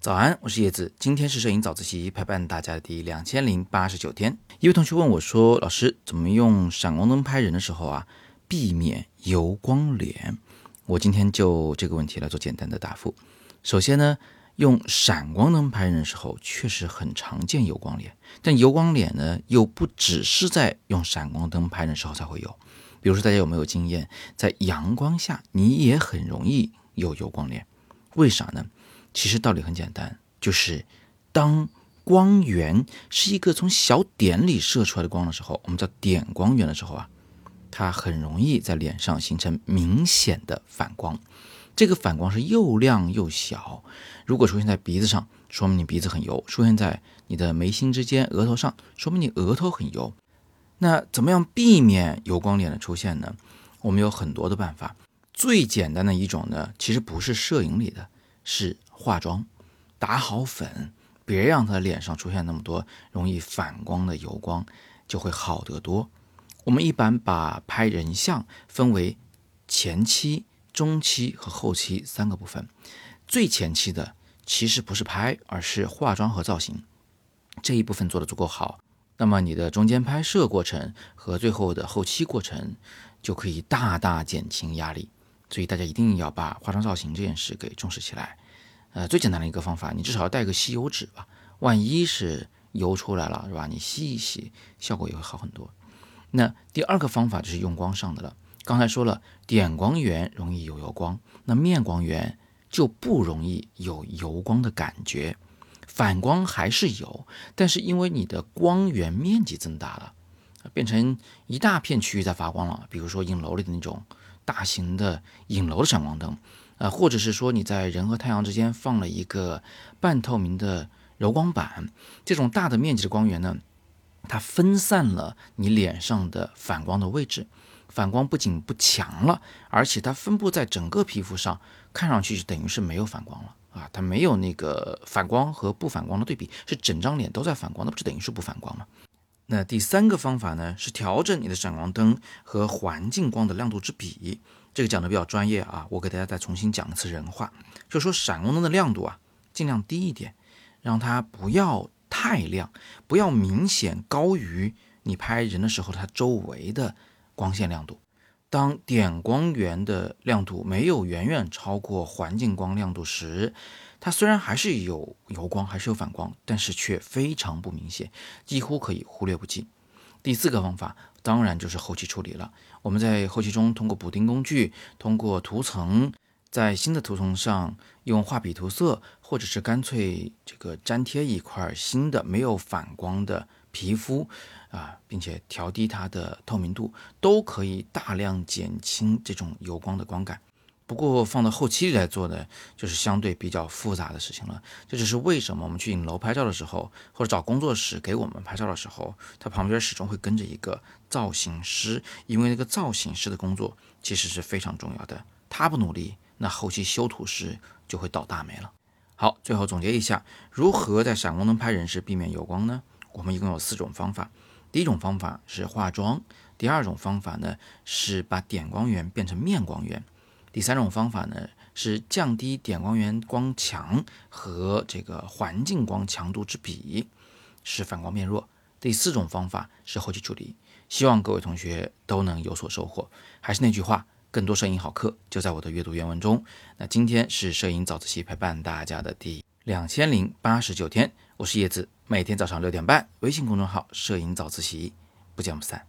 早安，我是叶子，今天是摄影早自习陪伴大家的第两千零八十九天。一位同学问我说：“老师，怎么用闪光灯拍人的时候啊，避免油光脸？”我今天就这个问题来做简单的答复。首先呢，用闪光灯拍人的时候，确实很常见油光脸，但油光脸呢，又不只是在用闪光灯拍人的时候才会有。比如说，大家有没有经验，在阳光下你也很容易有油光脸？为啥呢？其实道理很简单，就是当光源是一个从小点里射出来的光的时候，我们叫点光源的时候啊，它很容易在脸上形成明显的反光。这个反光是又亮又小。如果出现在鼻子上，说明你鼻子很油；出现在你的眉心之间、额头上，说明你额头很油。那怎么样避免油光脸的出现呢？我们有很多的办法。最简单的一种呢，其实不是摄影里的，是。化妆，打好粉，别让他脸上出现那么多容易反光的油光，就会好得多。我们一般把拍人像分为前期、中期和后期三个部分。最前期的其实不是拍，而是化妆和造型。这一部分做得足够好，那么你的中间拍摄过程和最后的后期过程就可以大大减轻压力。所以大家一定要把化妆造型这件事给重视起来。呃，最简单的一个方法，你至少要带个吸油纸吧，万一是油出来了，是吧？你吸一吸，效果也会好很多。那第二个方法就是用光上的了。刚才说了，点光源容易有油光，那面光源就不容易有油光的感觉，反光还是有，但是因为你的光源面积增大了，变成一大片区域在发光了。比如说影楼里的那种大型的影楼的闪光灯。呃，或者是说你在人和太阳之间放了一个半透明的柔光板，这种大的面积的光源呢，它分散了你脸上的反光的位置，反光不仅不强了，而且它分布在整个皮肤上，看上去就等于是没有反光了啊，它没有那个反光和不反光的对比，是整张脸都在反光，那不是等于是不反光吗？那第三个方法呢，是调整你的闪光灯和环境光的亮度之比。这个讲的比较专业啊，我给大家再重新讲一次人话，就说闪光灯的亮度啊，尽量低一点，让它不要太亮，不要明显高于你拍人的时候它周围的光线亮度。当点光源的亮度没有远远超过环境光亮度时，它虽然还是有油光，还是有反光，但是却非常不明显，几乎可以忽略不计。第四个方法当然就是后期处理了。我们在后期中通过补丁工具，通过涂层，在新的涂层上用画笔涂色，或者是干脆这个粘贴一块新的没有反光的皮肤啊，并且调低它的透明度，都可以大量减轻这种油光的光感。不过放到后期来做呢，就是相对比较复杂的事情了。这就是为什么我们去影楼拍照的时候，或者找工作室给我们拍照的时候，它旁边始终会跟着一个造型师，因为那个造型师的工作其实是非常重要的。他不努力，那后期修图师就会倒大霉了。好，最后总结一下，如何在闪光灯拍人时避免油光呢？我们一共有四种方法。第一种方法是化妆，第二种方法呢是把点光源变成面光源。第三种方法呢，是降低点光源光强和这个环境光强度之比，使反光变弱。第四种方法是后期处理。希望各位同学都能有所收获。还是那句话，更多摄影好课就在我的阅读原文中。那今天是摄影早自习陪伴大家的第两千零八十九天我是叶子每天早上六点半微信公众号摄影早自习不见不散。